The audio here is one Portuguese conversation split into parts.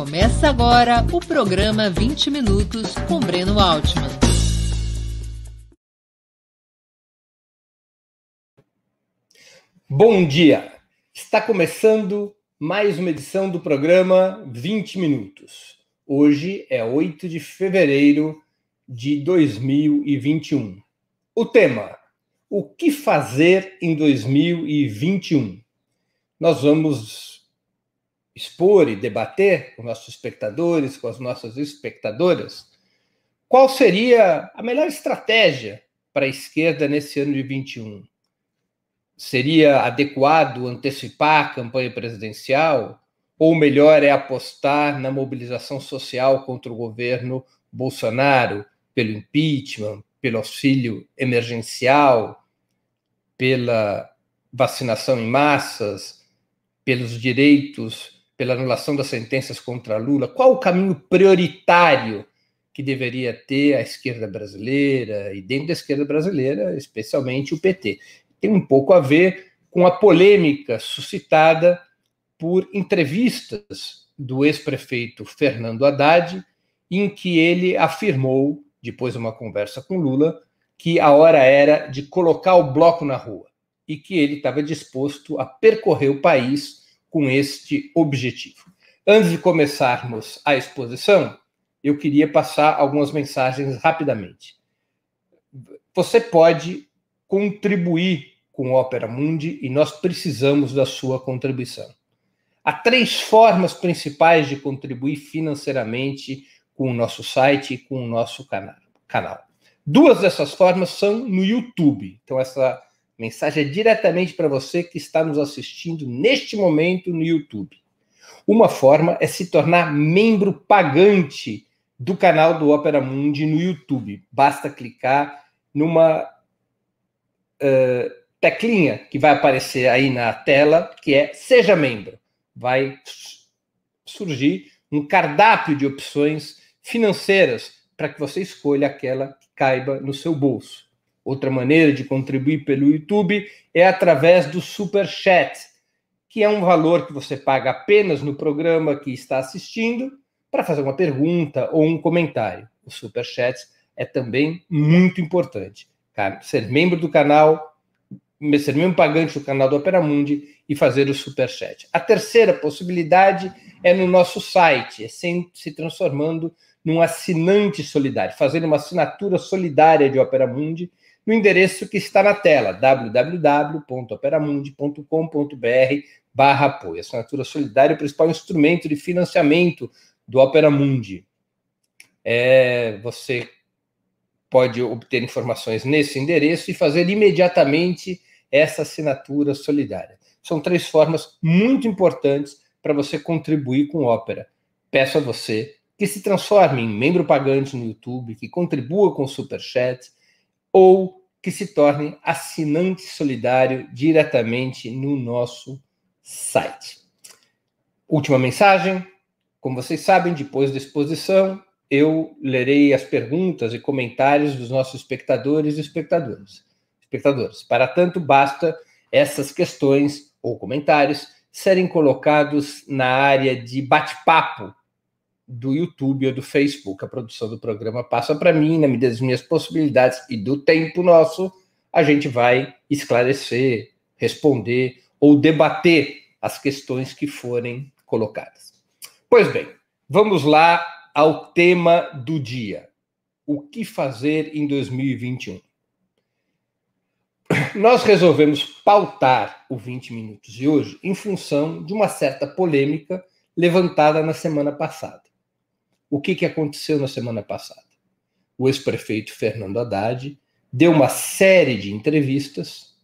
Começa agora o programa 20 Minutos com Breno Altman. Bom dia! Está começando mais uma edição do programa 20 Minutos. Hoje é 8 de fevereiro de 2021. O tema: O que fazer em 2021? Nós vamos expor e debater com nossos espectadores, com as nossas espectadoras, qual seria a melhor estratégia para a esquerda nesse ano de 21? Seria adequado antecipar a campanha presidencial? Ou melhor é apostar na mobilização social contra o governo Bolsonaro, pelo impeachment, pelo auxílio emergencial, pela vacinação em massas, pelos direitos pela anulação das sentenças contra Lula, qual o caminho prioritário que deveria ter a esquerda brasileira e dentro da esquerda brasileira, especialmente o PT? Tem um pouco a ver com a polêmica suscitada por entrevistas do ex-prefeito Fernando Haddad, em que ele afirmou, depois de uma conversa com Lula, que a hora era de colocar o bloco na rua e que ele estava disposto a percorrer o país com este objetivo. Antes de começarmos a exposição, eu queria passar algumas mensagens rapidamente. Você pode contribuir com o Opera Mundi e nós precisamos da sua contribuição. Há três formas principais de contribuir financeiramente com o nosso site e com o nosso canal. Duas dessas formas são no YouTube. Então, essa Mensagem é diretamente para você que está nos assistindo neste momento no YouTube. Uma forma é se tornar membro pagante do canal do Opera Mundi no YouTube. Basta clicar numa uh, teclinha que vai aparecer aí na tela, que é Seja Membro. Vai surgir um cardápio de opções financeiras para que você escolha aquela que caiba no seu bolso. Outra maneira de contribuir pelo YouTube é através do Super Chat, que é um valor que você paga apenas no programa que está assistindo para fazer uma pergunta ou um comentário. O Super Chat é também muito importante. Ser membro do canal, ser membro pagante do canal do Opera Mundi e fazer o Super Chat. A terceira possibilidade é no nosso site, é se transformando num assinante solidário, fazendo uma assinatura solidária de Opera Mundi no endereço que está na tela, www.operamundi.com.br barra apoio. Assinatura solidária é o principal instrumento de financiamento do Opera Mundi. É, você pode obter informações nesse endereço e fazer imediatamente essa assinatura solidária. São três formas muito importantes para você contribuir com o Opera. Peço a você que se transforme em membro pagante no YouTube, que contribua com o Superchat ou que se torne assinante solidário diretamente no nosso site. Última mensagem. Como vocês sabem, depois da exposição, eu lerei as perguntas e comentários dos nossos espectadores e espectadoras. espectadores. Para tanto, basta essas questões ou comentários serem colocados na área de bate-papo do YouTube ou do Facebook. A produção do programa passa para mim, na medida das minhas possibilidades e do tempo nosso, a gente vai esclarecer, responder ou debater as questões que forem colocadas. Pois bem, vamos lá ao tema do dia. O que fazer em 2021? Nós resolvemos pautar o 20 minutos de hoje em função de uma certa polêmica levantada na semana passada. O que, que aconteceu na semana passada? O ex-prefeito Fernando Haddad deu uma série de entrevistas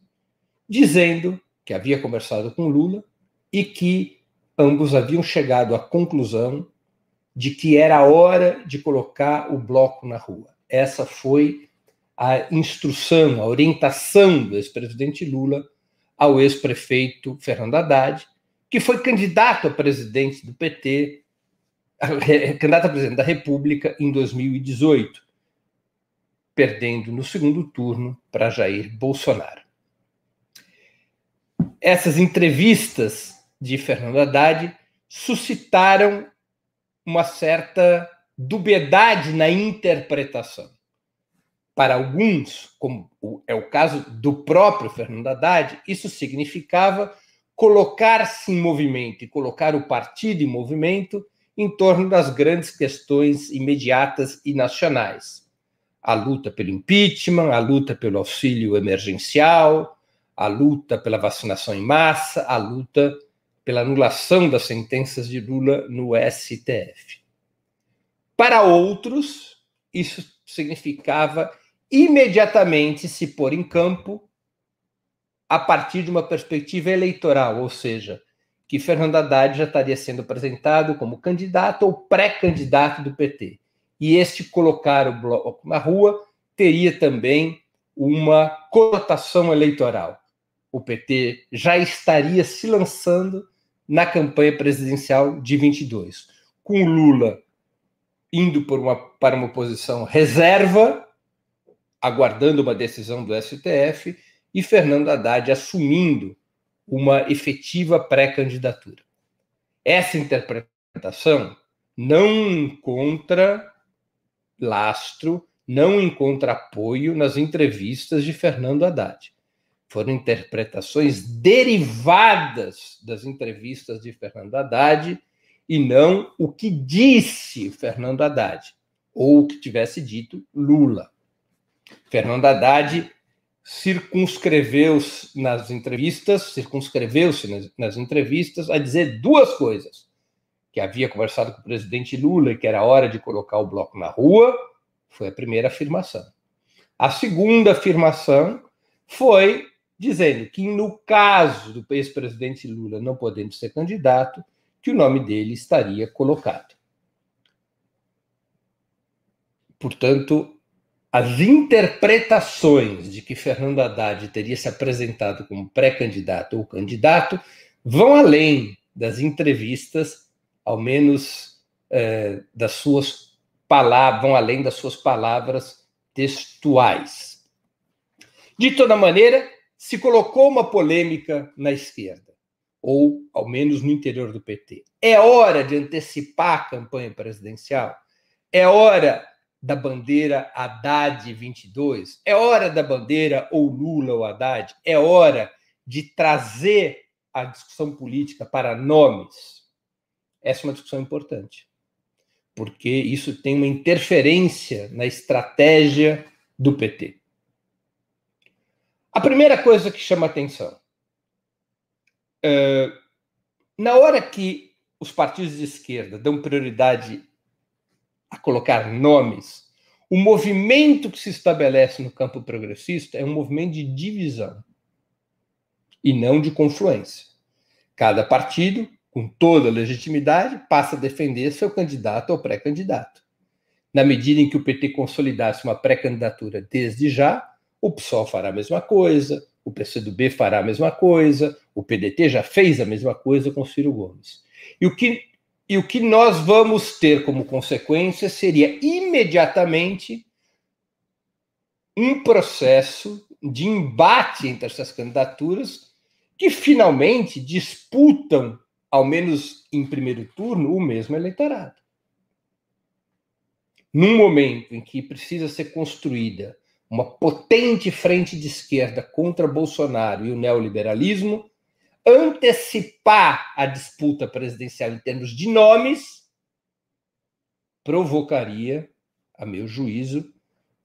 dizendo que havia conversado com Lula e que ambos haviam chegado à conclusão de que era hora de colocar o bloco na rua. Essa foi a instrução, a orientação do ex-presidente Lula ao ex-prefeito Fernando Haddad, que foi candidato a presidente do PT candidato a presidente da República em 2018, perdendo no segundo turno para Jair Bolsonaro. Essas entrevistas de Fernando Haddad suscitaram uma certa dubiedade na interpretação. Para alguns, como é o caso do próprio Fernando Haddad, isso significava colocar-se em movimento e colocar o partido em movimento em torno das grandes questões imediatas e nacionais. A luta pelo impeachment, a luta pelo auxílio emergencial, a luta pela vacinação em massa, a luta pela anulação das sentenças de Lula no STF. Para outros, isso significava imediatamente se pôr em campo a partir de uma perspectiva eleitoral, ou seja, que Fernando Haddad já estaria sendo apresentado como candidato ou pré-candidato do PT. E este colocar o bloco na rua teria também uma conotação eleitoral. O PT já estaria se lançando na campanha presidencial de 22, com Lula indo uma, para uma posição reserva, aguardando uma decisão do STF, e Fernando Haddad assumindo uma efetiva pré-candidatura. Essa interpretação não encontra lastro, não encontra apoio nas entrevistas de Fernando Haddad foram interpretações derivadas das entrevistas de Fernando Haddad e não o que disse Fernando Haddad, ou o que tivesse dito Lula. Fernando Haddad circunscreveu-se nas entrevistas, circunscreveu-se nas, nas, entrevistas a dizer duas coisas: que havia conversado com o presidente Lula e que era hora de colocar o bloco na rua, foi a primeira afirmação. A segunda afirmação foi dizendo que, no caso do ex-presidente Lula não podendo ser candidato, que o nome dele estaria colocado. Portanto, as interpretações de que Fernando Haddad teria se apresentado como pré-candidato ou candidato vão além das entrevistas, ao menos é, das suas palavras, vão além das suas palavras textuais. De toda maneira, se colocou uma polêmica na esquerda, ou ao menos no interior do PT. É hora de antecipar a campanha presidencial? É hora da bandeira Haddad 22? É hora da bandeira ou Lula ou Haddad? É hora de trazer a discussão política para nomes? Essa é uma discussão importante, porque isso tem uma interferência na estratégia do PT. A primeira coisa que chama atenção, é, na hora que os partidos de esquerda dão prioridade a colocar nomes, o movimento que se estabelece no campo progressista é um movimento de divisão e não de confluência. Cada partido, com toda legitimidade, passa a defender seu candidato ou pré-candidato. Na medida em que o PT consolidasse uma pré-candidatura desde já, o PSOL fará a mesma coisa, o PCdoB fará a mesma coisa, o PDT já fez a mesma coisa com Ciro Gomes. E o que, e o que nós vamos ter como consequência seria imediatamente um processo de embate entre essas candidaturas que finalmente disputam, ao menos em primeiro turno, o mesmo eleitorado. Num momento em que precisa ser construída uma potente frente de esquerda contra Bolsonaro e o neoliberalismo, antecipar a disputa presidencial em termos de nomes, provocaria, a meu juízo,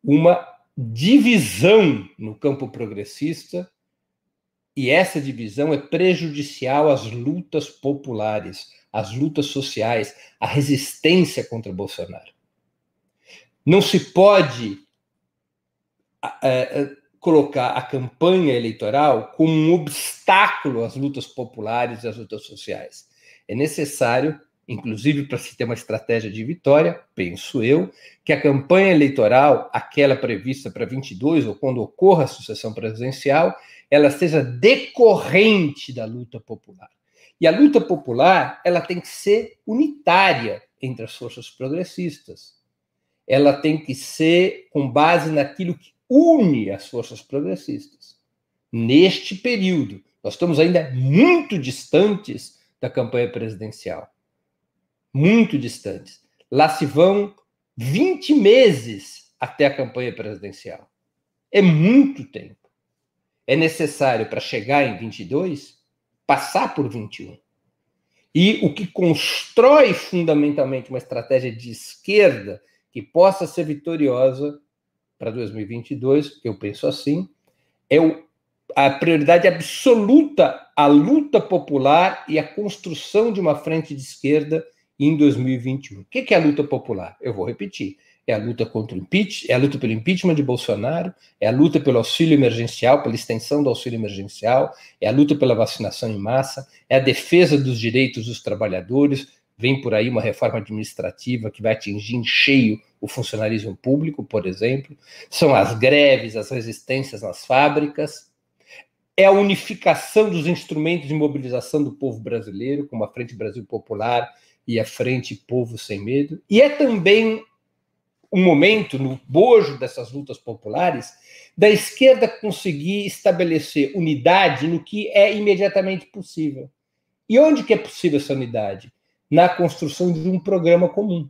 uma divisão no campo progressista, e essa divisão é prejudicial às lutas populares, às lutas sociais, à resistência contra Bolsonaro. Não se pode é, colocar a campanha eleitoral como um obstáculo às lutas populares e às lutas sociais. É necessário, inclusive para se ter uma estratégia de vitória, penso eu, que a campanha eleitoral, aquela prevista para 22 ou quando ocorra a sucessão presidencial, ela seja decorrente da luta popular. E a luta popular, ela tem que ser unitária entre as forças progressistas. Ela tem que ser com base naquilo que une as forças progressistas. Neste período, nós estamos ainda muito distantes da campanha presidencial. muito distantes. Lá se vão 20 meses até a campanha presidencial. É muito tempo. É necessário para chegar em 22 passar por 21. E o que constrói fundamentalmente uma estratégia de esquerda que possa ser vitoriosa para 2022, eu penso assim, é o, a prioridade absoluta a luta popular e a construção de uma frente de esquerda em 2021. O que é a luta popular? Eu vou repetir. É a luta contra o impeachment, é a luta pelo impeachment de Bolsonaro, é a luta pelo auxílio emergencial, pela extensão do auxílio emergencial, é a luta pela vacinação em massa, é a defesa dos direitos dos trabalhadores. Vem por aí uma reforma administrativa que vai atingir em cheio o funcionalismo público, por exemplo. São as greves, as resistências nas fábricas, é a unificação dos instrumentos de mobilização do povo brasileiro, como a Frente Brasil Popular e a Frente Povo Sem Medo, e é também um momento, no bojo dessas lutas populares, da esquerda conseguir estabelecer unidade no que é imediatamente possível. E onde que é possível essa unidade? Na construção de um programa comum.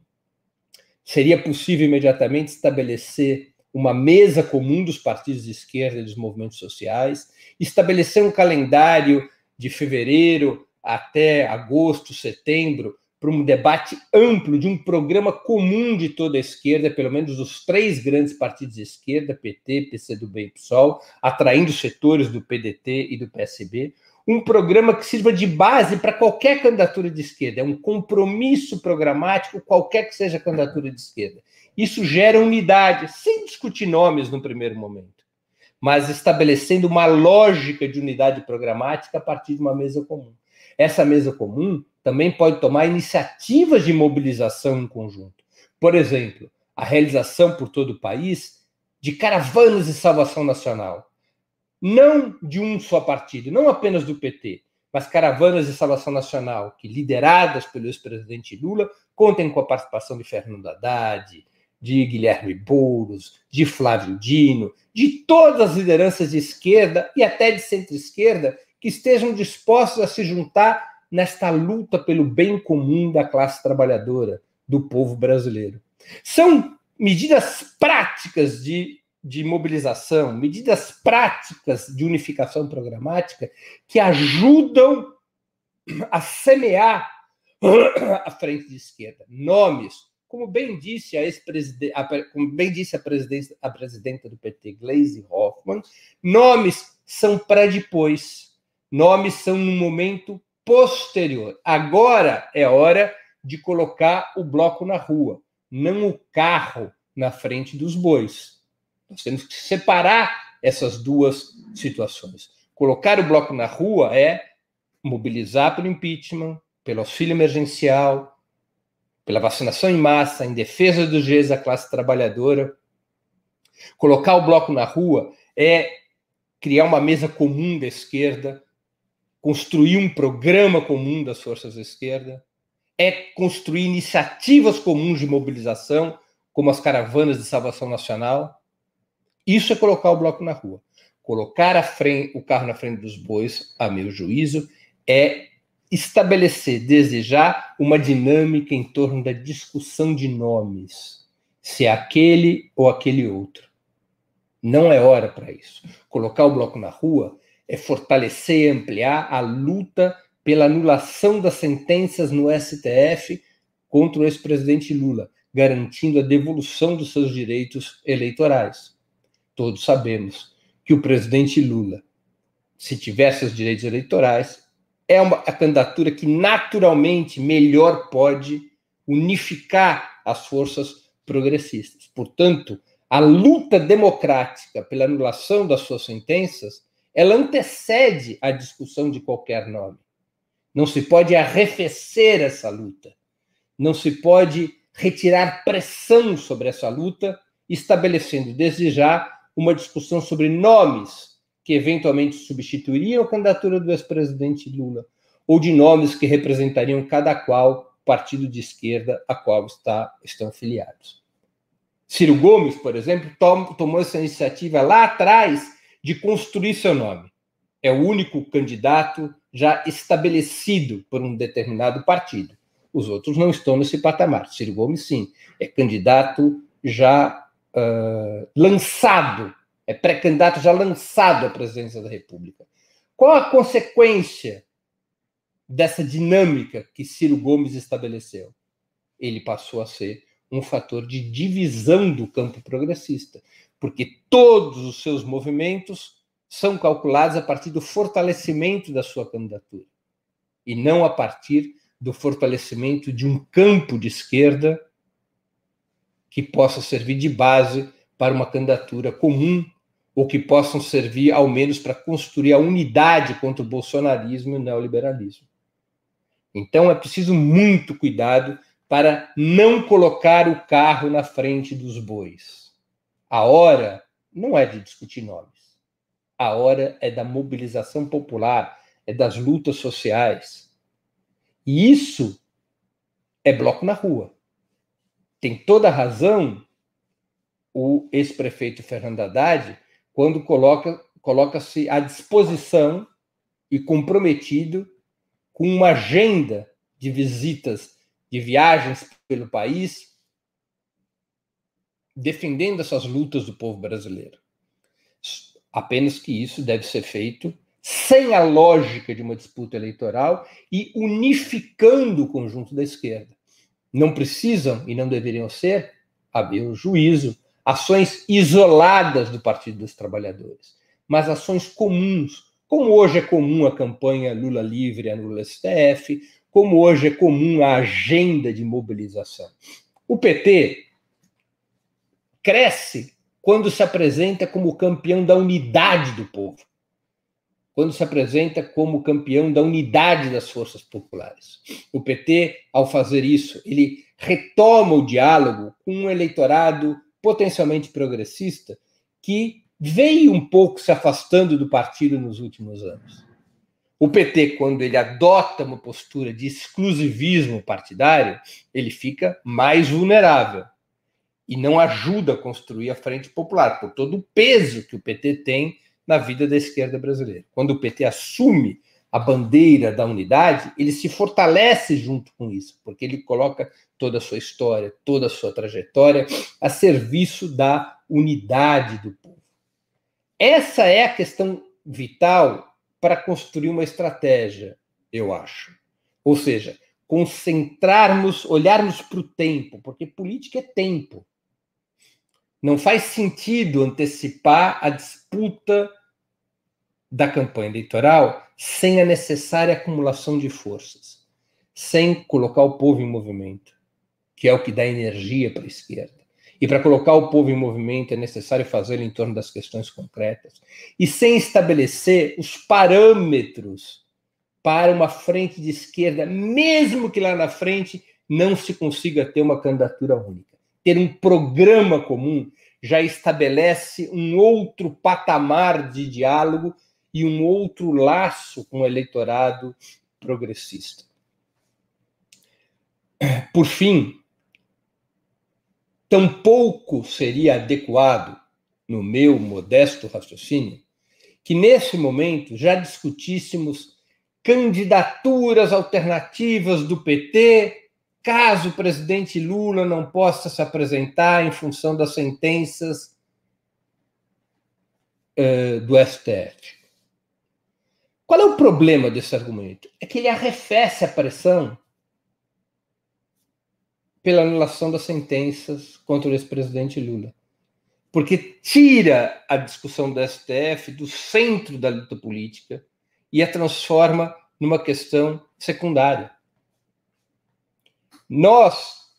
Seria possível imediatamente estabelecer uma mesa comum dos partidos de esquerda e dos movimentos sociais, estabelecer um calendário de fevereiro até agosto, setembro, para um debate amplo de um programa comum de toda a esquerda, pelo menos dos três grandes partidos de esquerda, PT, PCdoB e PSOL, atraindo setores do PDT e do PSB, um programa que sirva de base para qualquer candidatura de esquerda, é um compromisso programático, qualquer que seja a candidatura de esquerda. Isso gera unidade, sem discutir nomes no primeiro momento, mas estabelecendo uma lógica de unidade programática a partir de uma mesa comum. Essa mesa comum também pode tomar iniciativas de mobilização em conjunto. Por exemplo, a realização por todo o país de caravanas de salvação nacional. Não de um só partido, não apenas do PT, mas caravanas de salvação nacional que, lideradas pelo ex-presidente Lula, contem com a participação de Fernando Haddad, de Guilherme Boulos, de Flávio Dino, de todas as lideranças de esquerda e até de centro-esquerda que estejam dispostos a se juntar nesta luta pelo bem comum da classe trabalhadora, do povo brasileiro. São medidas práticas de, de mobilização, medidas práticas de unificação programática que ajudam a semear a frente de esquerda. Nomes como bem disse a ex-presidente, como bem disse a, presidente, a presidenta do PT, Gleisi Hoffmann, nomes são para depois, nomes são no momento posterior. Agora é hora de colocar o bloco na rua, não o carro na frente dos bois. Nós temos que separar essas duas situações. Colocar o bloco na rua é mobilizar pelo impeachment, pelo auxílio emergencial, pela vacinação em massa, em defesa dos direitos da classe trabalhadora. Colocar o bloco na rua é criar uma mesa comum da esquerda, construir um programa comum das forças da esquerda, é construir iniciativas comuns de mobilização, como as caravanas de salvação nacional. Isso é colocar o bloco na rua. Colocar frente, o carro na frente dos bois, a meu juízo, é estabelecer desde já uma dinâmica em torno da discussão de nomes, se é aquele ou aquele outro. Não é hora para isso. Colocar o bloco na rua é fortalecer e ampliar a luta pela anulação das sentenças no STF contra o ex-presidente Lula, garantindo a devolução dos seus direitos eleitorais. Todos sabemos que o presidente Lula, se tivesse os direitos eleitorais, é uma, a candidatura que naturalmente melhor pode unificar as forças progressistas. Portanto, a luta democrática pela anulação das suas sentenças, ela antecede a discussão de qualquer nome. Não se pode arrefecer essa luta. Não se pode retirar pressão sobre essa luta, estabelecendo desde já uma discussão sobre nomes que eventualmente substituiriam a candidatura do ex-presidente Lula, ou de nomes que representariam cada qual partido de esquerda a qual está, estão filiados. Ciro Gomes, por exemplo, tom, tomou essa iniciativa lá atrás de construir seu nome. É o único candidato já estabelecido por um determinado partido. Os outros não estão nesse patamar. Ciro Gomes, sim, é candidato já uh, lançado, é pré-candidato já lançado à presidência da República. Qual a consequência dessa dinâmica que Ciro Gomes estabeleceu? Ele passou a ser um fator de divisão do campo progressista, porque todos os seus movimentos são calculados a partir do fortalecimento da sua candidatura e não a partir do fortalecimento de um campo de esquerda que possa servir de base para uma candidatura comum ou que possam servir ao menos para construir a unidade contra o bolsonarismo e o neoliberalismo. Então é preciso muito cuidado para não colocar o carro na frente dos bois. A hora não é de discutir nomes. A hora é da mobilização popular, é das lutas sociais. E isso é bloco na rua. Tem toda a razão o ex-prefeito Fernando Haddad quando coloca coloca-se à disposição e comprometido com uma agenda de visitas de viagens pelo país, defendendo essas lutas do povo brasileiro. Apenas que isso deve ser feito sem a lógica de uma disputa eleitoral e unificando o conjunto da esquerda. Não precisam e não deveriam ser, a meu juízo, ações isoladas do Partido dos Trabalhadores, mas ações comuns, como hoje é comum a campanha Lula Livre, a Lula STF, como hoje é comum a agenda de mobilização. O PT cresce quando se apresenta como campeão da unidade do povo, quando se apresenta como campeão da unidade das forças populares. O PT, ao fazer isso, ele retoma o diálogo com um eleitorado potencialmente progressista que veio um pouco se afastando do partido nos últimos anos. O PT, quando ele adota uma postura de exclusivismo partidário, ele fica mais vulnerável e não ajuda a construir a frente popular, por todo o peso que o PT tem na vida da esquerda brasileira. Quando o PT assume a bandeira da unidade, ele se fortalece junto com isso, porque ele coloca toda a sua história, toda a sua trajetória a serviço da unidade do povo. Essa é a questão vital para construir uma estratégia, eu acho. Ou seja, concentrarmos, olharmos para o tempo, porque política é tempo. Não faz sentido antecipar a disputa da campanha eleitoral sem a necessária acumulação de forças, sem colocar o povo em movimento, que é o que dá energia para a esquerda. E para colocar o povo em movimento é necessário fazê-lo em torno das questões concretas. E sem estabelecer os parâmetros para uma frente de esquerda, mesmo que lá na frente não se consiga ter uma candidatura única. Ter um programa comum já estabelece um outro patamar de diálogo e um outro laço com o eleitorado progressista. Por fim, tampouco seria adequado, no meu modesto raciocínio, que nesse momento já discutíssemos candidaturas alternativas do PT, caso o presidente Lula não possa se apresentar em função das sentenças uh, do STF. Qual é o problema desse argumento? É que ele arrefece a pressão pela anulação das sentenças contra o ex-presidente Lula. Porque tira a discussão do STF do centro da luta política e a transforma numa questão secundária. Nós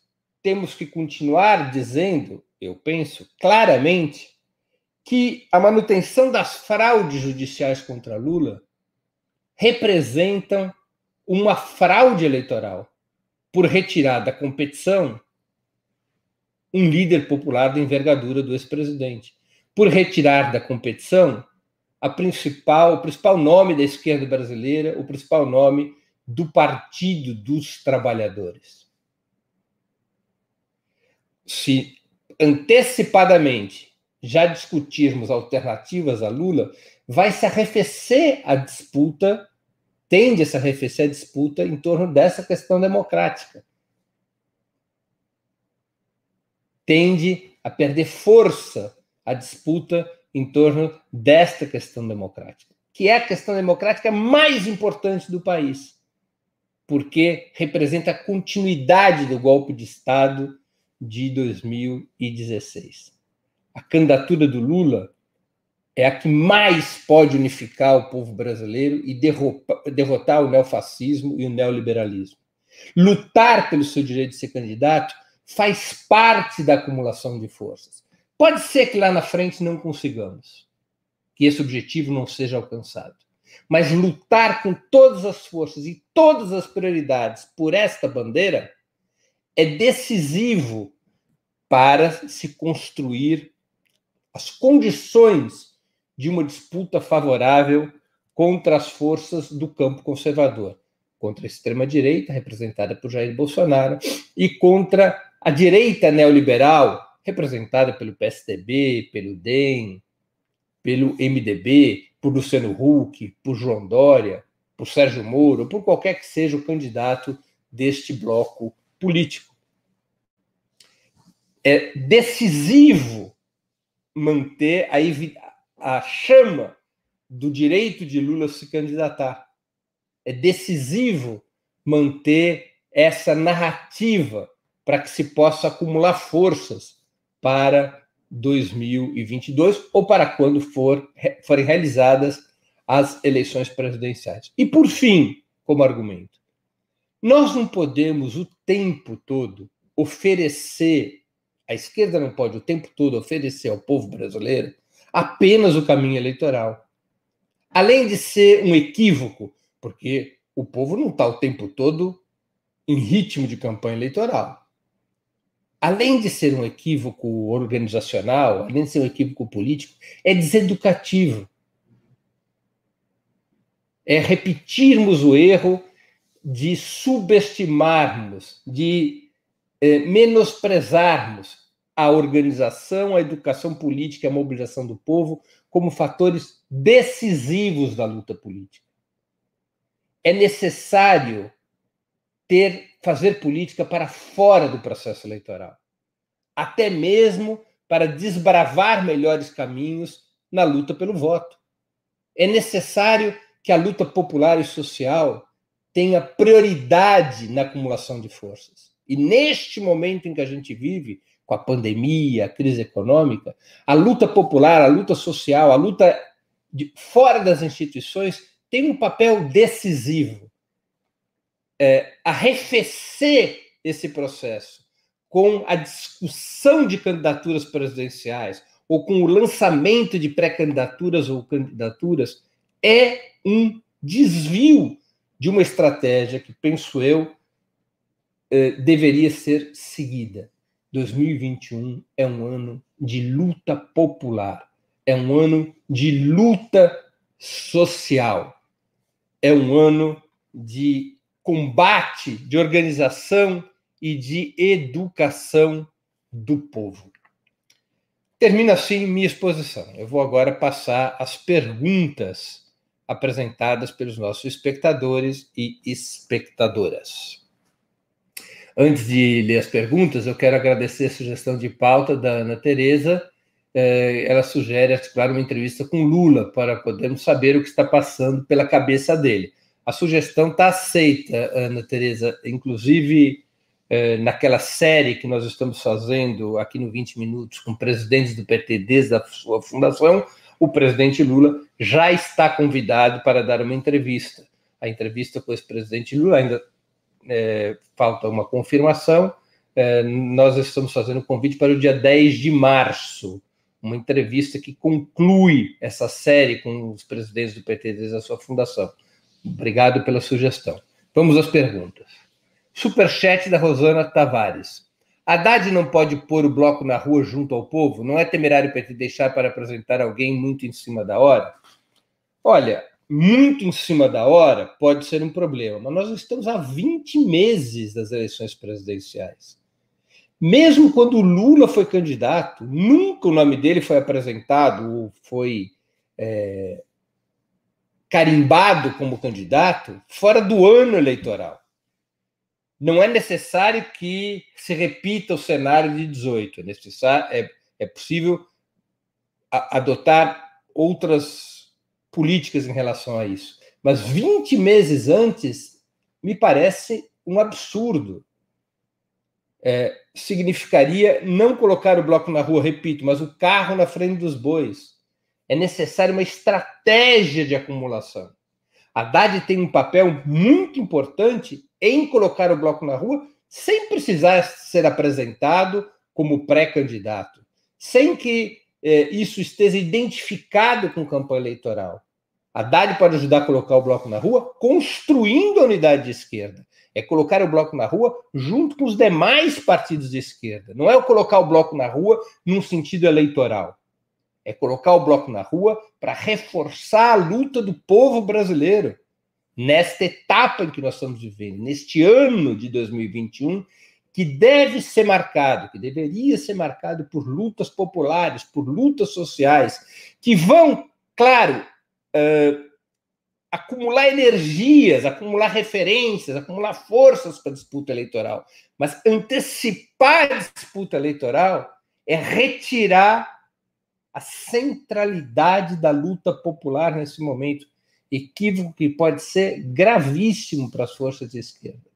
temos que continuar dizendo, eu penso claramente, que a manutenção das fraudes judiciais contra Lula representam uma fraude eleitoral por retirar da competição um líder popular da envergadura do ex-presidente, por retirar da competição a principal, o principal nome da esquerda brasileira, o principal nome do Partido dos Trabalhadores. Se antecipadamente já discutirmos alternativas a Lula, vai se arrefecer a disputa tende a se arrefecer a disputa em torno dessa questão democrática. Tende a perder força a disputa em torno desta questão democrática, que é a questão democrática mais importante do país, porque representa a continuidade do golpe de Estado de 2016. A candidatura do Lula é a que mais pode unificar o povo brasileiro e derrotar o neofascismo e o neoliberalismo. Lutar pelo seu direito de ser candidato faz parte da acumulação de forças. Pode ser que lá na frente não consigamos, que esse objetivo não seja alcançado. Mas lutar com todas as forças e todas as prioridades por esta bandeira é decisivo para se construir as condições de uma disputa favorável contra as forças do campo conservador, contra a extrema-direita, representada por Jair Bolsonaro, e contra a direita neoliberal, representada pelo PSDB, pelo DEM, pelo MDB, por Luciano Huck, por João Dória, por Sérgio Moro, por qualquer que seja o candidato deste bloco político. É decisivo manter a, a chama do direito de Lula se candidatar. É decisivo manter essa narrativa para que se possa acumular forças para 2022 ou para quando for, forem realizadas as eleições presidenciais. E por fim, como argumento, nós não podemos o tempo todo oferecer, a esquerda não pode o tempo todo oferecer ao povo brasileiro apenas o caminho eleitoral. Além de ser um equívoco, porque o povo não está o tempo todo em ritmo de campanha eleitoral. Além de ser um equívoco organizacional, além de ser um equívoco político, é deseducativo. É repetirmos o erro de subestimarmos, de eh, menosprezarmos a organização, a educação política, a mobilização do povo como fatores decisivos da luta política. É necessário ter fazer política para fora do processo eleitoral, até mesmo para desbravar melhores caminhos na luta pelo voto. É necessário que a luta popular e social tenha prioridade na acumulação de forças. E neste momento em que a gente vive, com a pandemia, a crise econômica, a luta popular, a luta social, a luta de, fora das instituições tem um papel decisivo. É, arrefecer esse processo com a discussão de candidaturas presidenciais ou com o lançamento de pré-candidaturas ou candidaturas é um desvio de uma estratégia que, penso eu, é, deveria ser seguida. 2021 é um ano de luta popular, é um ano de luta social, é um ano de combate, de organização e de educação do povo. Termina assim minha exposição. Eu vou agora passar as perguntas apresentadas pelos nossos espectadores e espectadoras. Antes de ler as perguntas, eu quero agradecer a sugestão de pauta da Ana Tereza. É, ela sugere articular uma entrevista com Lula para podermos saber o que está passando pela cabeça dele. A sugestão está aceita, Ana Tereza, inclusive é, naquela série que nós estamos fazendo aqui no 20 Minutos com presidentes do PT desde a sua fundação, o presidente Lula já está convidado para dar uma entrevista. A entrevista com o ex-presidente Lula ainda é, falta uma confirmação. É, nós estamos fazendo o convite para o dia 10 de março, uma entrevista que conclui essa série com os presidentes do PT desde a sua fundação. Obrigado pela sugestão. Vamos às perguntas. Superchat da Rosana Tavares. Haddad não pode pôr o bloco na rua junto ao povo? Não é temerário o PT deixar para apresentar alguém muito em cima da hora? Olha, muito em cima da hora pode ser um problema, mas nós estamos há 20 meses das eleições presidenciais. Mesmo quando Lula foi candidato, nunca o nome dele foi apresentado ou foi é, carimbado como candidato fora do ano eleitoral. Não é necessário que se repita o cenário de 18. É, necessário, é, é possível a, adotar outras políticas em relação a isso. Mas 20 meses antes me parece um absurdo. É, significaria não colocar o bloco na rua, repito, mas o carro na frente dos bois. É necessária uma estratégia de acumulação. Haddad tem um papel muito importante em colocar o bloco na rua sem precisar ser apresentado como pré-candidato, sem que eh, isso esteja identificado com campanha eleitoral. Haddad pode ajudar a colocar o bloco na rua construindo a unidade de esquerda. É colocar o bloco na rua junto com os demais partidos de esquerda. Não é colocar o bloco na rua num sentido eleitoral. É colocar o bloco na rua para reforçar a luta do povo brasileiro nesta etapa em que nós estamos vivendo, neste ano de 2021, que deve ser marcado, que deveria ser marcado por lutas populares, por lutas sociais, que vão, claro, uh, acumular energias, acumular referências, acumular forças para a disputa eleitoral. Mas antecipar a disputa eleitoral é retirar a centralidade da luta popular nesse momento, equívoco que pode ser gravíssimo para as forças de esquerda.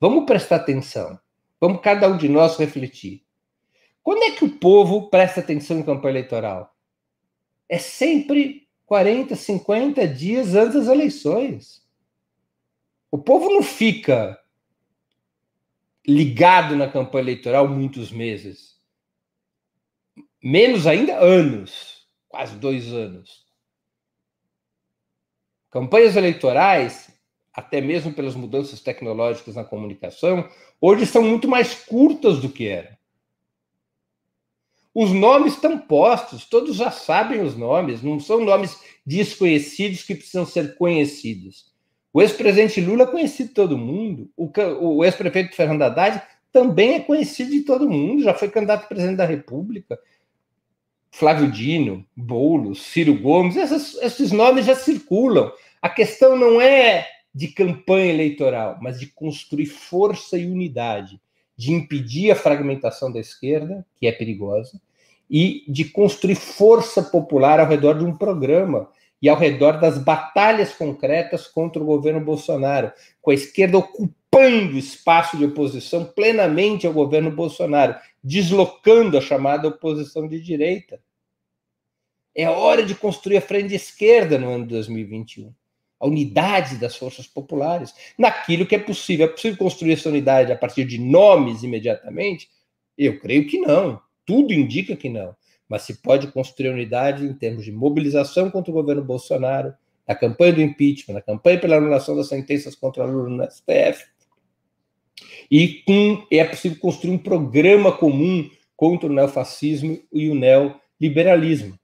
Vamos prestar atenção. Vamos cada um de nós refletir. Quando é que o povo presta atenção em campanha eleitoral? É sempre 40, 50 dias antes das eleições. O povo não fica ligado na campanha eleitoral muitos meses. Menos ainda anos, quase dois anos. Campanhas eleitorais, até mesmo pelas mudanças tecnológicas na comunicação, hoje são muito mais curtas do que eram. Os nomes estão postos, todos já sabem os nomes, não são nomes desconhecidos que precisam ser conhecidos. O ex-presidente Lula é conhecido de todo mundo, o, ex-prefeito Fernando Haddad também é conhecido de todo mundo, já foi candidato a presidente da República. Flávio Dino, Boulos, Ciro Gomes, esses, esses nomes já circulam. A questão não é de campanha eleitoral, mas de construir força e unidade de impedir a fragmentação da esquerda, que é perigosa, e de construir força popular ao redor de um programa e ao redor das batalhas concretas contra o governo Bolsonaro, com a esquerda ocupando espaço de oposição plenamente ao governo Bolsonaro, deslocando a chamada oposição de direita. É hora de construir a frente de esquerda no ano de 2021 a unidade das forças populares, naquilo que é possível. É possível construir essa unidade a partir de nomes imediatamente? Eu creio que não. Tudo indica que não. Mas se pode construir unidade em termos de mobilização contra o governo Bolsonaro, na campanha do impeachment, na campanha pela anulação das sentenças contra Lula no STF. E com, é possível construir um programa comum contra o neofascismo e o neoliberalismo.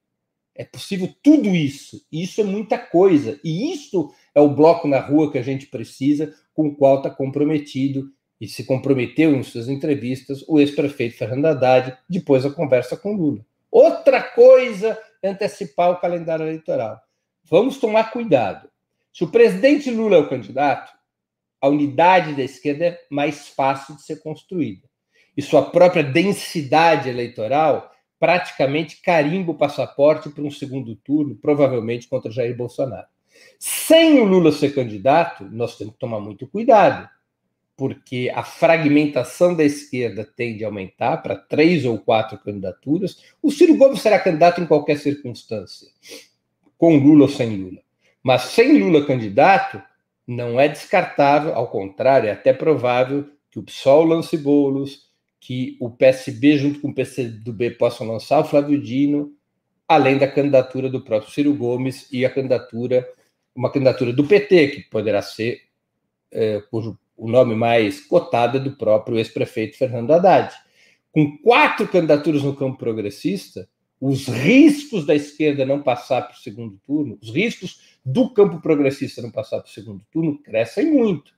É possível tudo isso. E isso é muita coisa. E isso é o bloco na rua que a gente precisa, com o qual está comprometido e se comprometeu em suas entrevistas o ex-prefeito Fernando Haddad, depois da conversa com Lula. Outra coisa é antecipar o calendário eleitoral. Vamos tomar cuidado. Se o presidente Lula é o candidato, a unidade da esquerda é mais fácil de ser construída. E sua própria densidade eleitoral praticamente carimba o passaporte para um segundo turno, provavelmente contra Jair Bolsonaro. Sem o Lula ser candidato, nós temos que tomar muito cuidado, porque a fragmentação da esquerda tende a aumentar para três ou quatro candidaturas. O Ciro Gomes será candidato em qualquer circunstância, com Lula ou sem Lula. Mas sem Lula candidato, não é descartável, ao contrário, é até provável que o PSOL lance bolos, que o PSB, junto com o PCdoB, possam lançar o Flávio Dino, além da candidatura do próprio Ciro Gomes e a candidatura, uma candidatura do PT, que poderá ser é, cujo o nome mais cotado é do próprio ex-prefeito Fernando Haddad. Com quatro candidaturas no campo progressista, os riscos da esquerda não passar para o segundo turno, os riscos do campo progressista não passar para o segundo turno, crescem muito.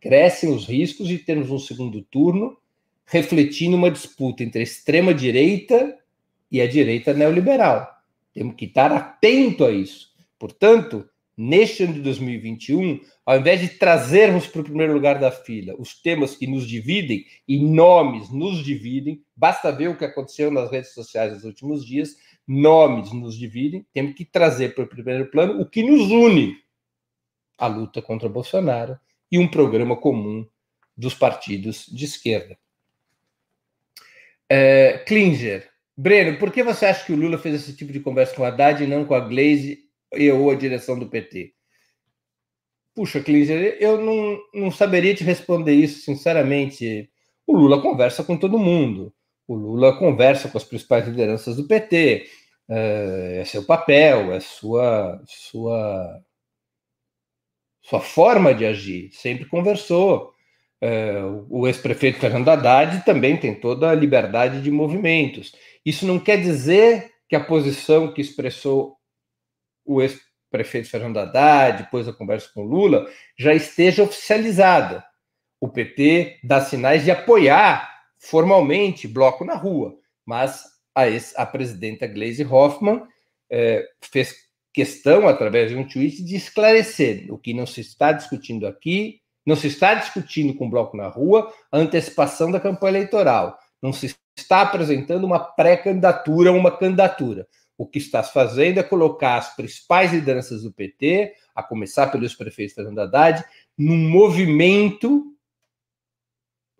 Crescem os riscos de termos um segundo turno refletindo uma disputa entre a extrema-direita e a direita neoliberal. Temos que estar atento a isso. Portanto, neste ano de 2021, ao invés de trazermos para o primeiro lugar da fila os temas que nos dividem e nomes nos dividem, basta ver o que aconteceu nas redes sociais nos últimos dias, nomes nos dividem, temos que trazer para o primeiro plano o que nos une: a luta contra Bolsonaro e um programa comum dos partidos de esquerda. É, Klinger, Breno, por que você acha que o Lula fez esse tipo de conversa com Haddad e não com a Glaze ou a direção do PT? Puxa, Klinger, eu não, não saberia te responder isso, sinceramente. O Lula conversa com todo mundo. O Lula conversa com as principais lideranças do PT. É, é seu papel, é sua, sua, sua forma de agir. Sempre conversou. É, o ex-prefeito Fernando Haddad também tem toda a liberdade de movimentos. Isso não quer dizer que a posição que expressou o ex-prefeito Fernando Haddad, depois da conversa com Lula, já esteja oficializada. O PT dá sinais de apoiar formalmente bloco na rua, mas a, ex, a presidenta Gleisi Hoffmann é, fez questão, através de um tweet, de esclarecer o que não se está discutindo aqui não se está discutindo com o bloco na rua a antecipação da campanha eleitoral. Não se está apresentando uma pré-candidatura uma candidatura. O que está fazendo é colocar as principais lideranças do PT, a começar pelos prefeitos Fernando Haddad, num movimento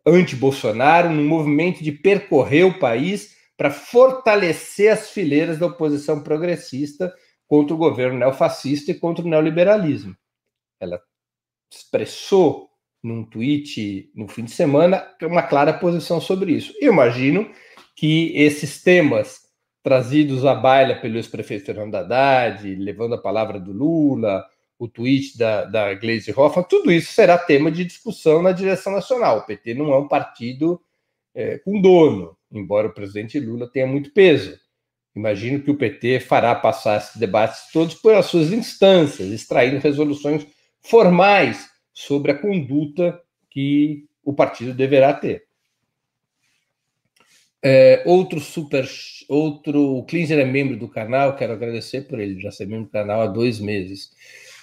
anti-Bolsonaro, num movimento de percorrer o país para fortalecer as fileiras da oposição progressista contra o governo neofascista e contra o neoliberalismo. Ela expressou num tweet no fim de semana uma clara posição sobre isso. Eu imagino que esses temas trazidos à baila pelo ex-prefeito Fernando Haddad, levando a palavra do Lula, o tweet da, da Gleisi Hoffmann, tudo isso será tema de discussão na direção nacional. O PT não é um partido é, com dono, embora o presidente Lula tenha muito peso. Imagino que o PT fará passar esses debates todos pelas suas instâncias, extraindo resoluções formais sobre a conduta que o partido deverá ter. É, outro super, outro, o Klinger é membro do canal, quero agradecer por ele já ser membro do canal há dois meses.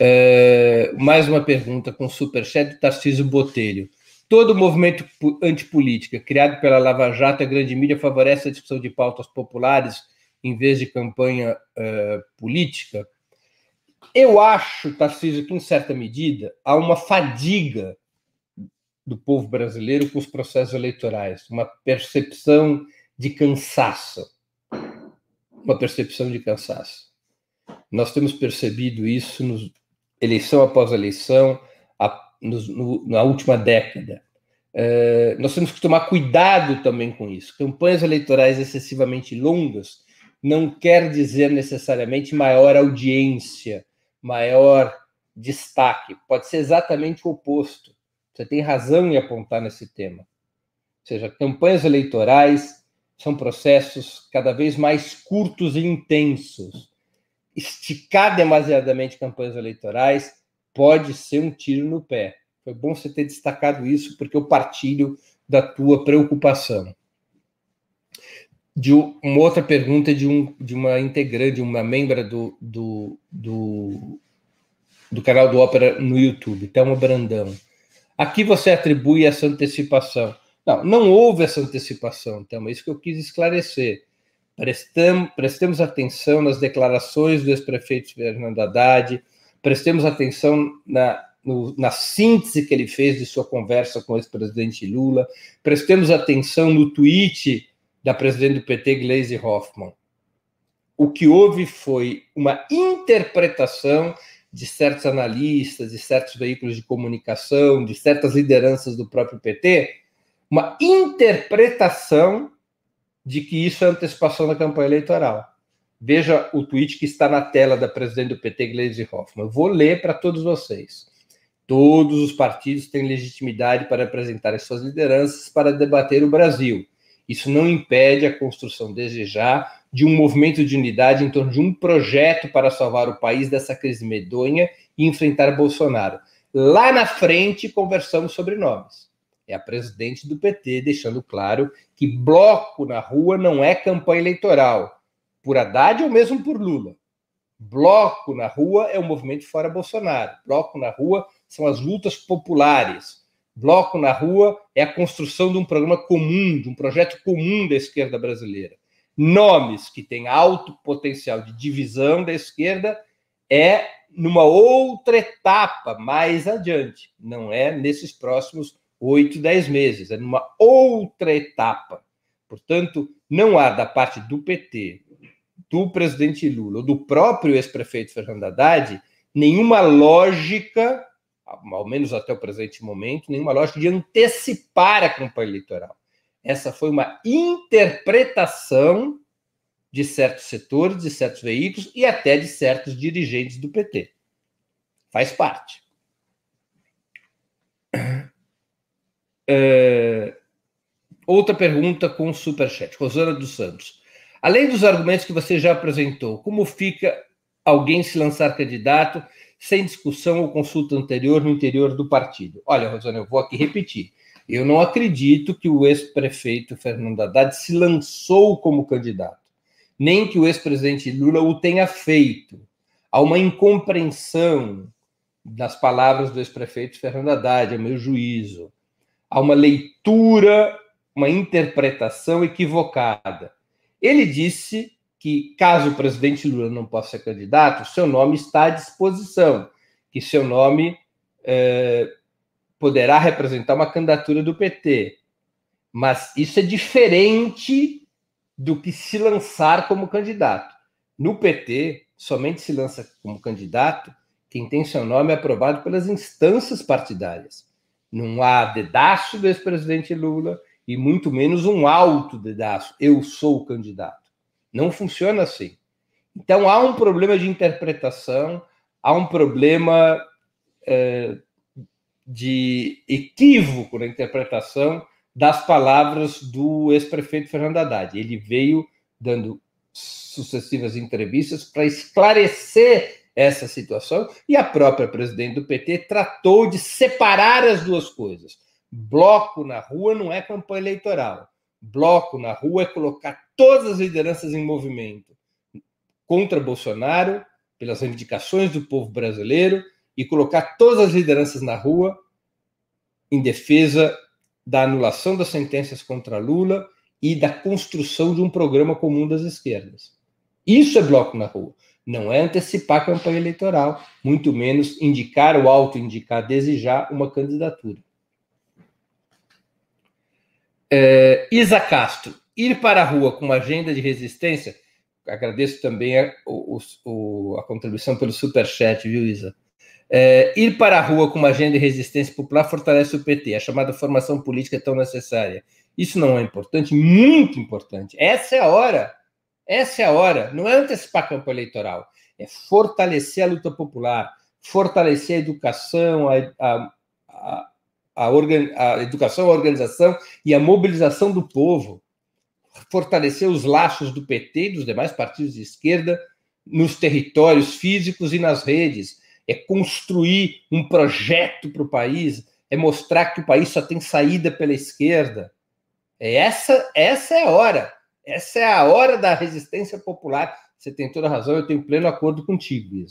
É, mais uma pergunta com o superchat do Tarcísio Botelho. Todo movimento antipolítica criado pela Lava Jato e a grande mídia favorece a discussão de pautas populares em vez de campanha uh, política? Eu acho, Tarcísio, que em certa medida há uma fadiga do povo brasileiro com os processos eleitorais, uma percepção de cansaço. Uma percepção de cansaço. Nós temos percebido isso nos, eleição após eleição, a, nos, no, na última década. É, nós temos que tomar cuidado também com isso. Campanhas eleitorais excessivamente longas não quer dizer necessariamente maior audiência, maior destaque. Pode ser exatamente o oposto. Você tem razão em apontar nesse tema. Ou seja, campanhas eleitorais são processos cada vez mais curtos e intensos. Esticar demasiadamente campanhas eleitorais pode ser um tiro no pé. Foi bom você ter destacado isso, porque eu partilho da tua preocupação. De uma outra pergunta de, um, de uma integrante, uma membra do, do, do, do canal do Ópera no YouTube, Thelma Brandão. Aqui você atribui essa antecipação. Não, não houve essa antecipação, Thelma, é isso que eu quis esclarecer. Prestamos, prestemos atenção nas declarações do ex-prefeito Fernando Haddad, prestemos atenção na, no, na síntese que ele fez de sua conversa com o ex-presidente Lula, prestemos atenção no tweet da presidente do PT, Gleisi Hoffmann. O que houve foi uma interpretação de certos analistas, de certos veículos de comunicação, de certas lideranças do próprio PT, uma interpretação de que isso é antecipação da campanha eleitoral. Veja o tweet que está na tela da presidente do PT, Gleisi Hoffmann. Eu vou ler para todos vocês. Todos os partidos têm legitimidade para apresentar as suas lideranças para debater o Brasil. Isso não impede a construção desde já de um movimento de unidade em torno de um projeto para salvar o país dessa crise medonha e enfrentar Bolsonaro. Lá na frente, conversamos sobre nomes. É a presidente do PT deixando claro que bloco na rua não é campanha eleitoral, por Haddad ou mesmo por Lula. Bloco na rua é o movimento fora Bolsonaro. Bloco na rua são as lutas populares. Bloco na rua é a construção de um programa comum, de um projeto comum da esquerda brasileira. Nomes que têm alto potencial de divisão da esquerda é numa outra etapa mais adiante. Não é nesses próximos oito, dez meses, é numa outra etapa. Portanto, não há da parte do PT, do presidente Lula ou do próprio ex-prefeito Fernando Haddad nenhuma lógica, ao menos até o presente momento, nenhuma lógica de antecipar a campanha eleitoral. Essa foi uma interpretação de certos setores, de certos veículos e até de certos dirigentes do PT. Faz parte. É... Outra pergunta com o superchat. Rosana dos Santos. Além dos argumentos que você já apresentou, como fica alguém se lançar candidato sem discussão ou consulta anterior no interior do partido? Olha, Rosana, eu vou aqui repetir. Eu não acredito que o ex-prefeito Fernando Haddad se lançou como candidato, nem que o ex-presidente Lula o tenha feito. Há uma incompreensão das palavras do ex-prefeito Fernando Haddad, a meu juízo. Há uma leitura, uma interpretação equivocada. Ele disse que, caso o presidente Lula não possa ser candidato, seu nome está à disposição, que seu nome é, poderá representar uma candidatura do PT. Mas isso é diferente do que se lançar como candidato. No PT, somente se lança como candidato quem tem seu nome aprovado pelas instâncias partidárias. Não há dedaço do ex-presidente Lula, e muito menos um alto dedaço. Eu sou o candidato. Não funciona assim. Então há um problema de interpretação, há um problema é, de equívoco na interpretação das palavras do ex-prefeito Fernando Haddad. Ele veio dando sucessivas entrevistas para esclarecer essa situação e a própria presidente do PT tratou de separar as duas coisas Bloco na rua não é campanha eleitoral. Bloco na rua é colocar todas as lideranças em movimento contra Bolsonaro, pelas reivindicações do povo brasileiro, e colocar todas as lideranças na rua em defesa da anulação das sentenças contra Lula e da construção de um programa comum das esquerdas. Isso é bloco na rua. Não é antecipar a campanha eleitoral, muito menos indicar ou auto-indicar, desejar uma candidatura. É, Isa Castro, ir para a rua com uma agenda de resistência. Agradeço também a, o, a contribuição pelo superchat, viu, Isa? É, ir para a rua com uma agenda de resistência popular fortalece o PT, a chamada formação política é tão necessária. Isso não é importante? Muito importante. Essa é a hora. Essa é a hora. Não é antecipar campanha eleitoral, é fortalecer a luta popular, fortalecer a educação, a, a, a a, organ, a educação, a organização e a mobilização do povo, fortalecer os laços do PT e dos demais partidos de esquerda nos territórios físicos e nas redes, é construir um projeto para o país, é mostrar que o país só tem saída pela esquerda. É essa, essa é a hora. Essa é a hora da resistência popular. Você tem toda a razão, eu tenho pleno acordo contigo.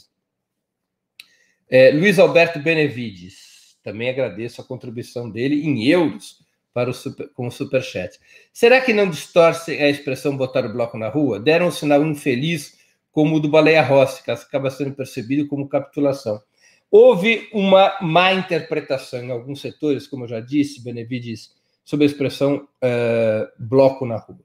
É, Luiz Alberto Benevides. Também agradeço a contribuição dele em euros para o super, com o superchat. Será que não distorce a expressão botar o bloco na rua? Deram um sinal infeliz como o do Baleia que acaba sendo percebido como capitulação. Houve uma má interpretação em alguns setores, como eu já disse, Benevides, sobre a expressão uh, bloco na rua.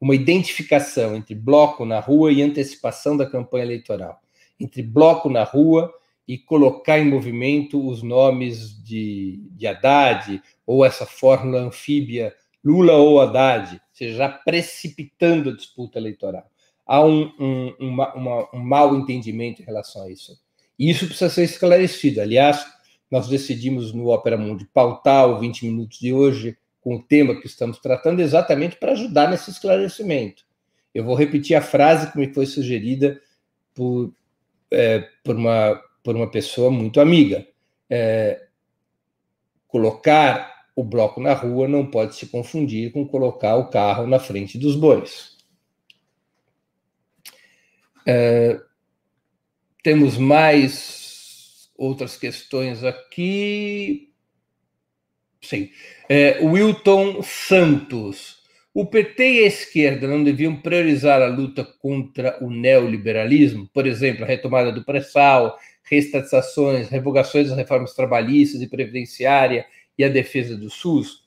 Uma identificação entre bloco na rua e antecipação da campanha eleitoral. Entre bloco na rua e colocar em movimento os nomes de, de Haddad, ou essa fórmula anfíbia Lula ou Haddad, ou seja, já precipitando a disputa eleitoral. Há um, um, uma, um mau entendimento em relação a isso. E isso precisa ser esclarecido. Aliás, nós decidimos no Opera Mundi pautar o 20 minutos de hoje com o tema que estamos tratando exatamente para ajudar nesse esclarecimento. Eu vou repetir a frase que me foi sugerida por, é, por uma por uma pessoa muito amiga. É, colocar o bloco na rua não pode se confundir com colocar o carro na frente dos bois. É, temos mais outras questões aqui. Sim. É, Wilton Santos. O PT e a esquerda não deviam priorizar a luta contra o neoliberalismo? Por exemplo, a retomada do pré-sal, reestatizações, revogações das reformas trabalhistas e previdenciária e a defesa do SUS?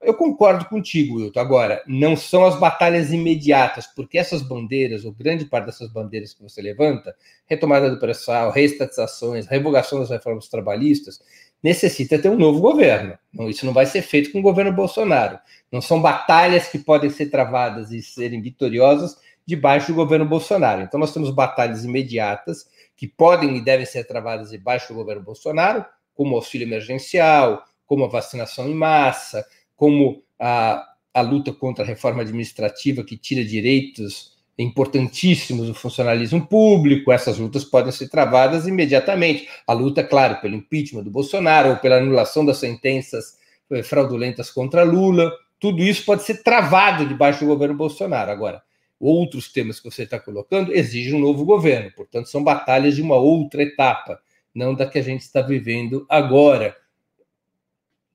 Eu concordo contigo, Wilton. Agora, não são as batalhas imediatas, porque essas bandeiras, ou grande parte dessas bandeiras que você levanta, retomada do pré-sal, reestatizações, revogação das reformas trabalhistas, necessita ter um novo governo. Isso não vai ser feito com o governo Bolsonaro. Não são batalhas que podem ser travadas e serem vitoriosas debaixo do governo Bolsonaro. Então, nós temos batalhas imediatas que podem e devem ser travadas debaixo do governo Bolsonaro, como auxílio emergencial, como a vacinação em massa, como a, a luta contra a reforma administrativa que tira direitos importantíssimos do funcionalismo público, essas lutas podem ser travadas imediatamente. A luta, claro, pelo impeachment do Bolsonaro ou pela anulação das sentenças eh, fraudulentas contra Lula, tudo isso pode ser travado debaixo do governo Bolsonaro. Agora, outros temas que você está colocando exigem um novo governo, portanto, são batalhas de uma outra etapa, não da que a gente está vivendo agora.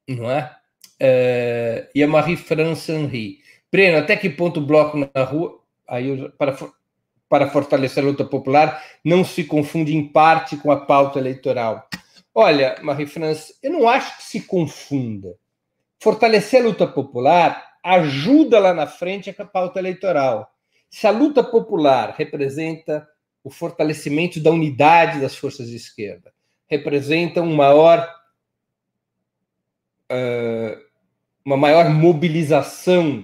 Não é? É, e a Marie-France Henry. Breno, até que ponto o bloco na rua, aí para, para fortalecer a luta popular, não se confunde em parte com a pauta eleitoral? Olha, Marie-France, eu não acho que se confunda. Fortalecer a luta popular ajuda lá na frente a pauta eleitoral. Se a luta popular representa o fortalecimento da unidade das forças de esquerda, representa um maior uh, uma maior mobilização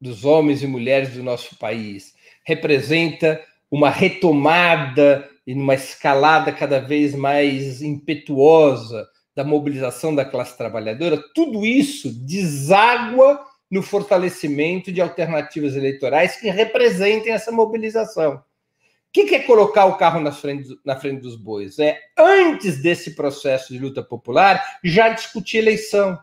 dos homens e mulheres do nosso país, representa uma retomada e uma escalada cada vez mais impetuosa da mobilização da classe trabalhadora, tudo isso deságua no fortalecimento de alternativas eleitorais que representem essa mobilização. O que é colocar o carro na frente, na frente dos bois? É, antes desse processo de luta popular, já discutir eleição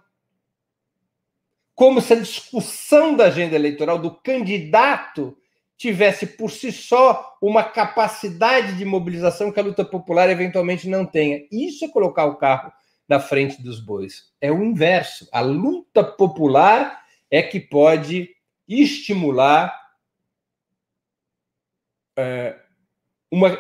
como se a discussão da agenda eleitoral do candidato tivesse por si só uma capacidade de mobilização que a luta popular eventualmente não tenha. Isso é colocar o carro na frente dos bois. É o inverso. A luta popular é que pode estimular é, uma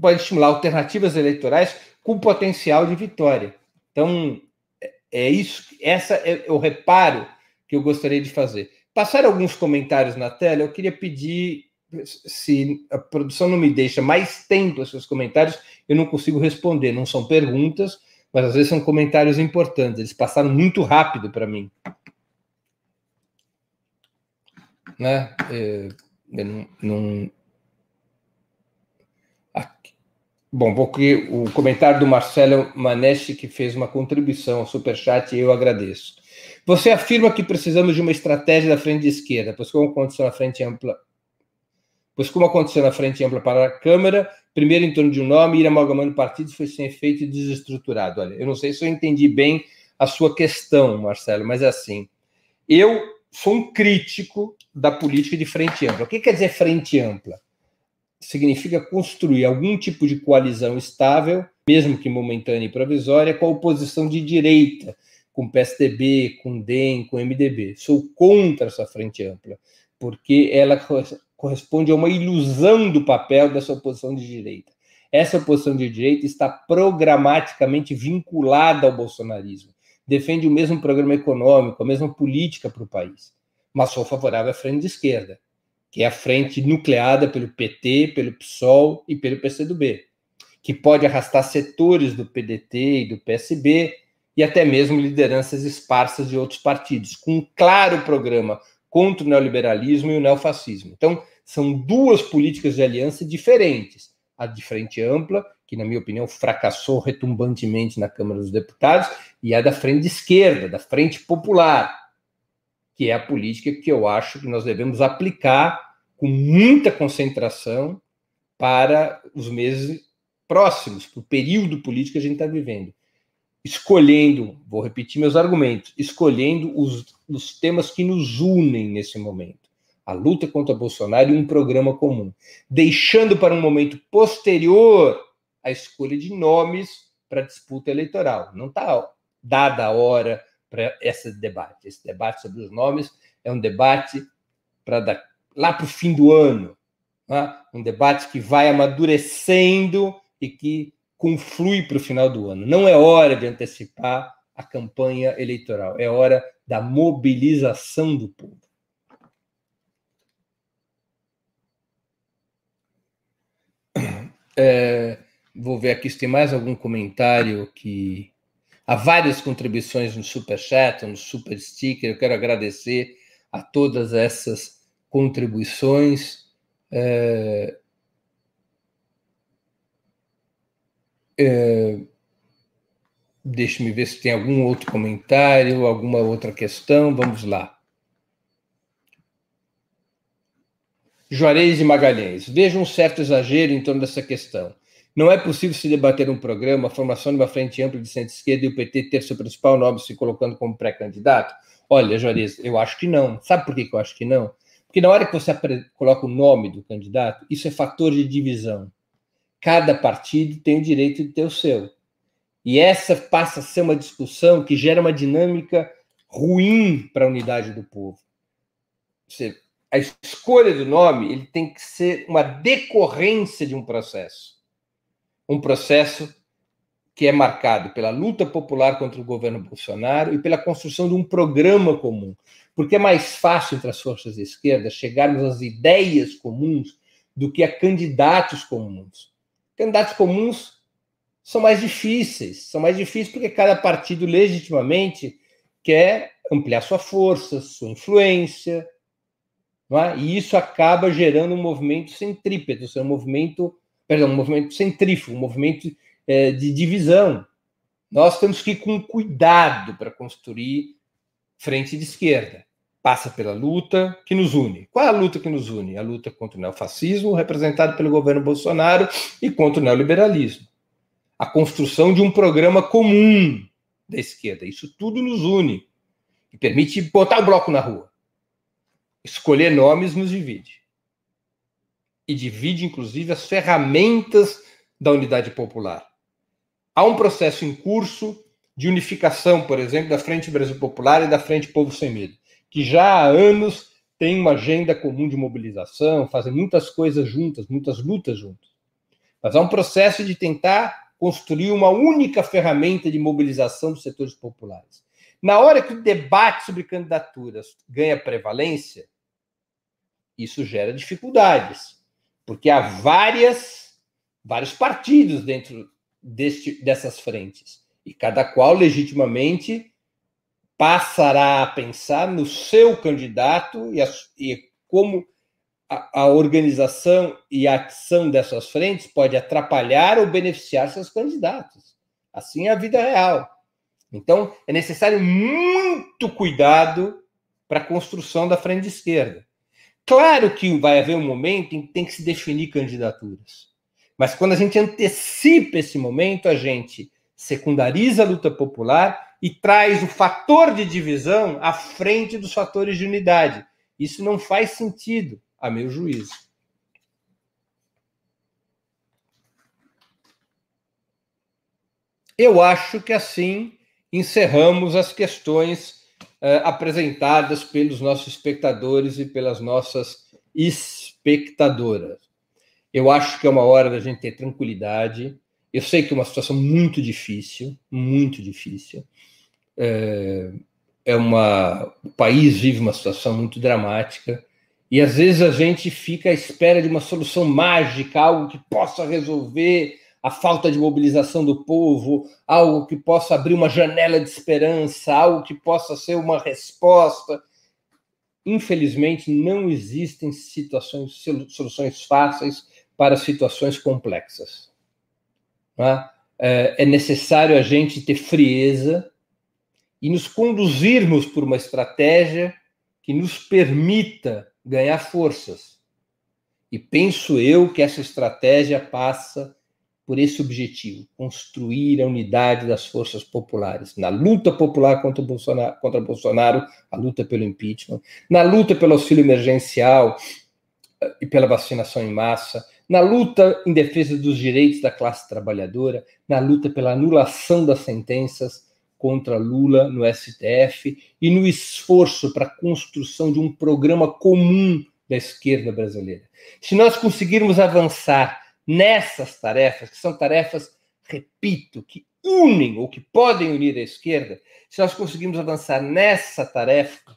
pode estimular alternativas eleitorais com potencial de vitória. Então é, é isso. Essa é o reparo que eu gostaria de fazer. Passar alguns comentários na tela, eu queria pedir, se a produção não me deixa mais tempo os seus comentários, eu não consigo responder. Não são perguntas, mas às vezes são comentários importantes. Eles passaram muito rápido para mim. Né? É, eu não. Bom, vou que o comentário do Marcelo Maneschi, que fez uma contribuição ao Superchat, eu agradeço. Você afirma que precisamos de uma estratégia da frente de esquerda, pois como aconteceu na frente ampla, pois como aconteceu na frente ampla para a Câmara, primeiro em torno de um nome, ir amalgamando partidos foi sem efeito e desestruturado. Olha, eu não sei se eu entendi bem a sua questão, Marcelo, mas é assim. Eu sou um crítico da política de frente ampla. O que quer dizer frente ampla? Significa construir algum tipo de coalizão estável, mesmo que momentânea e provisória, com a oposição de direita, com PSDB, com DEM, com MDB. Sou contra essa frente ampla, porque ela corresponde a uma ilusão do papel dessa oposição de direita. Essa oposição de direita está programaticamente vinculada ao bolsonarismo, defende o mesmo programa econômico, a mesma política para o país, mas sou favorável à frente de esquerda, que é a frente nucleada pelo PT, pelo PSOL e pelo PCdoB, que pode arrastar setores do PDT e do PSB e até mesmo lideranças esparsas de outros partidos, com um claro programa contra o neoliberalismo e o neofascismo. Então, são duas políticas de aliança diferentes. A de frente ampla, que, na minha opinião, fracassou retumbantemente na Câmara dos Deputados, e a da frente esquerda, da frente popular, que é a política que eu acho que nós devemos aplicar com muita concentração para os meses próximos, para o período político que a gente está vivendo escolhendo, vou repetir meus argumentos, escolhendo os, os temas que nos unem nesse momento. a luta contra Bolsonaro e um programa comum, deixando para um momento posterior a escolha de nomes para disputa eleitoral. Não está dada a hora para esse debate. Esse debate sobre os nomes é um debate para lá para o fim do ano, né? um debate que vai amadurecendo e que conflui para o final do ano. Não é hora de antecipar a campanha eleitoral, é hora da mobilização do povo. É, vou ver aqui se tem mais algum comentário que. Há várias contribuições no Super Chat, no Super Sticker. Eu quero agradecer a todas essas contribuições. É, é, Deixe-me ver se tem algum outro comentário, alguma outra questão. Vamos lá. Juarez e Magalhães. Vejo um certo exagero em torno dessa questão. Não é possível se debater um programa, a formação de uma frente ampla de centro-esquerda e o PT ter seu principal nome se colocando como pré-candidato? Olha, Juarez, eu acho que não. Sabe por que eu acho que não? Porque na hora que você coloca o nome do candidato, isso é fator de divisão. Cada partido tem o direito de ter o seu. E essa passa a ser uma discussão que gera uma dinâmica ruim para a unidade do povo. A escolha do nome ele tem que ser uma decorrência de um processo. Um processo que é marcado pela luta popular contra o governo Bolsonaro e pela construção de um programa comum. Porque é mais fácil entre as forças de esquerda chegarmos às ideias comuns do que a candidatos comuns. Candidatos comuns são mais difíceis. São mais difíceis porque cada partido legitimamente quer ampliar sua força, sua influência, é? e isso acaba gerando um movimento centrípeto, um movimento, perdão, um movimento centrífugo, um movimento é, de divisão. Nós temos que ir com cuidado para construir frente de esquerda. Passa pela luta que nos une. Qual é a luta que nos une? A luta contra o neofascismo, representado pelo governo Bolsonaro, e contra o neoliberalismo a construção de um programa comum da esquerda. Isso tudo nos une e permite botar o bloco na rua. Escolher nomes nos divide. E divide, inclusive, as ferramentas da unidade popular. Há um processo em curso de unificação, por exemplo, da Frente Brasil Popular e da Frente Povo Sem Medo, que já há anos tem uma agenda comum de mobilização, fazem muitas coisas juntas, muitas lutas juntas. Mas há um processo de tentar construir uma única ferramenta de mobilização dos setores populares. Na hora que o debate sobre candidaturas ganha prevalência, isso gera dificuldades, porque há várias, vários partidos dentro deste, dessas frentes, e cada qual legitimamente passará a pensar no seu candidato e, a, e como a, a, organização e a ação dessas frentes pode atrapalhar ou beneficiar seus candidatos. Assim é a vida real. Então, é necessário muito cuidado para a construção da frente de esquerda. Claro que vai haver um momento em que tem que se definir candidaturas. Mas quando a gente antecipa esse momento, a gente secundariza a luta popular e traz o fator de divisão à frente dos fatores de unidade. Isso não faz sentido a meu juízo. Eu acho que assim encerramos as questões uh, apresentadas pelos nossos espectadores e pelas nossas espectadoras. Eu acho que é uma hora da gente ter tranquilidade. Eu sei que é uma situação muito difícil, muito difícil. É, é uma, o país vive uma situação muito dramática. E às vezes a gente fica à espera de uma solução mágica, algo que possa resolver a falta de mobilização do povo, algo que possa abrir uma janela de esperança, algo que possa ser uma resposta. Infelizmente, não existem situações, soluções fáceis para situações complexas. Tá? É necessário a gente ter frieza e nos conduzirmos por uma estratégia que nos permita ganhar forças. E penso eu que essa estratégia passa por esse objetivo, construir a unidade das forças populares, na luta popular contra Bolsonaro, contra Bolsonaro, a luta pelo impeachment, na luta pelo auxílio emergencial eh, e pela vacinação em massa, na luta em defesa dos direitos da classe trabalhadora, na luta pela anulação das sentenças contra Lula no STF e no esforço para a construção de um programa comum da esquerda brasileira. Se nós conseguirmos avançar nessas tarefas, que são tarefas, repito, que unem ou que podem unir a esquerda, se nós conseguirmos avançar nessa tarefa,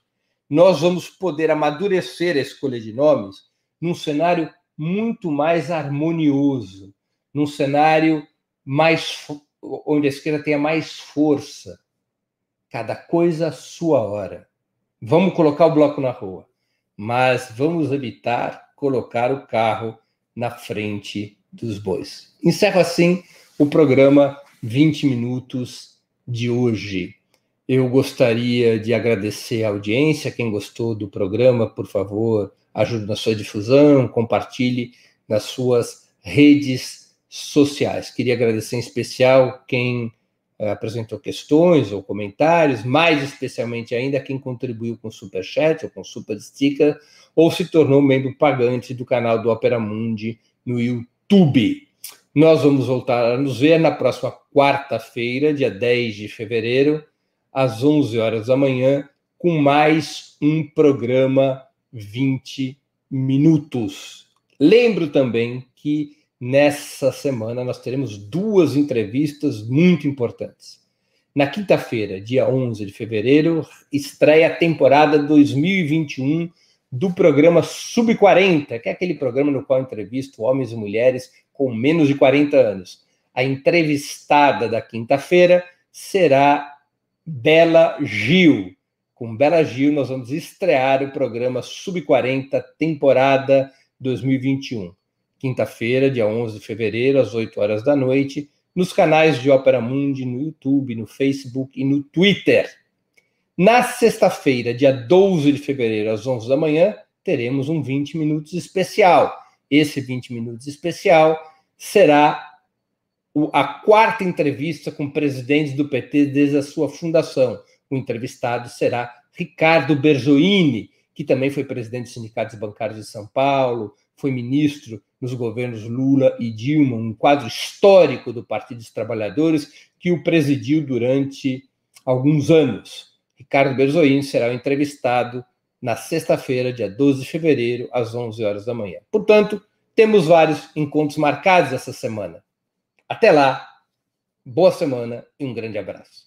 nós vamos poder amadurecer a escolha de nomes num cenário muito mais harmonioso, num cenário mais onde a esquerda tenha mais força. Cada coisa à sua hora. Vamos colocar o bloco na rua, mas vamos evitar colocar o carro na frente dos bois. Encerro assim o programa 20 minutos de hoje. Eu gostaria de agradecer a audiência. Quem gostou do programa, por favor, ajude na sua difusão, compartilhe nas suas redes sociais. Queria agradecer em especial quem uh, apresentou questões ou comentários, mais especialmente ainda quem contribuiu com super chat ou com super sticker ou se tornou membro pagante do canal do Opera Mundi no YouTube. Nós vamos voltar a nos ver na próxima quarta-feira, dia 10 de fevereiro, às 11 horas da manhã, com mais um programa 20 minutos. Lembro também que nessa semana nós teremos duas entrevistas muito importantes. Na quinta-feira, dia 11 de fevereiro, estreia a temporada 2021 do programa Sub-40, que é aquele programa no qual entrevisto homens e mulheres com menos de 40 anos. A entrevistada da quinta-feira será Bela Gil. Com Bela Gil, nós vamos estrear o programa Sub-40, temporada 2021. Quinta-feira, dia 11 de fevereiro, às 8 horas da noite, nos canais de Ópera Mundi, no YouTube, no Facebook e no Twitter. Na sexta-feira, dia 12 de fevereiro, às 11 da manhã, teremos um 20 minutos especial. Esse 20 minutos especial será a quarta entrevista com presidentes do PT desde a sua fundação. O entrevistado será Ricardo Berzoini, que também foi presidente dos sindicatos bancários de São Paulo, foi ministro nos governos Lula e Dilma, um quadro histórico do Partido dos Trabalhadores que o presidiu durante alguns anos. Ricardo Berzoini será entrevistado na sexta-feira, dia 12 de fevereiro, às 11 horas da manhã. Portanto, temos vários encontros marcados essa semana. Até lá, boa semana e um grande abraço.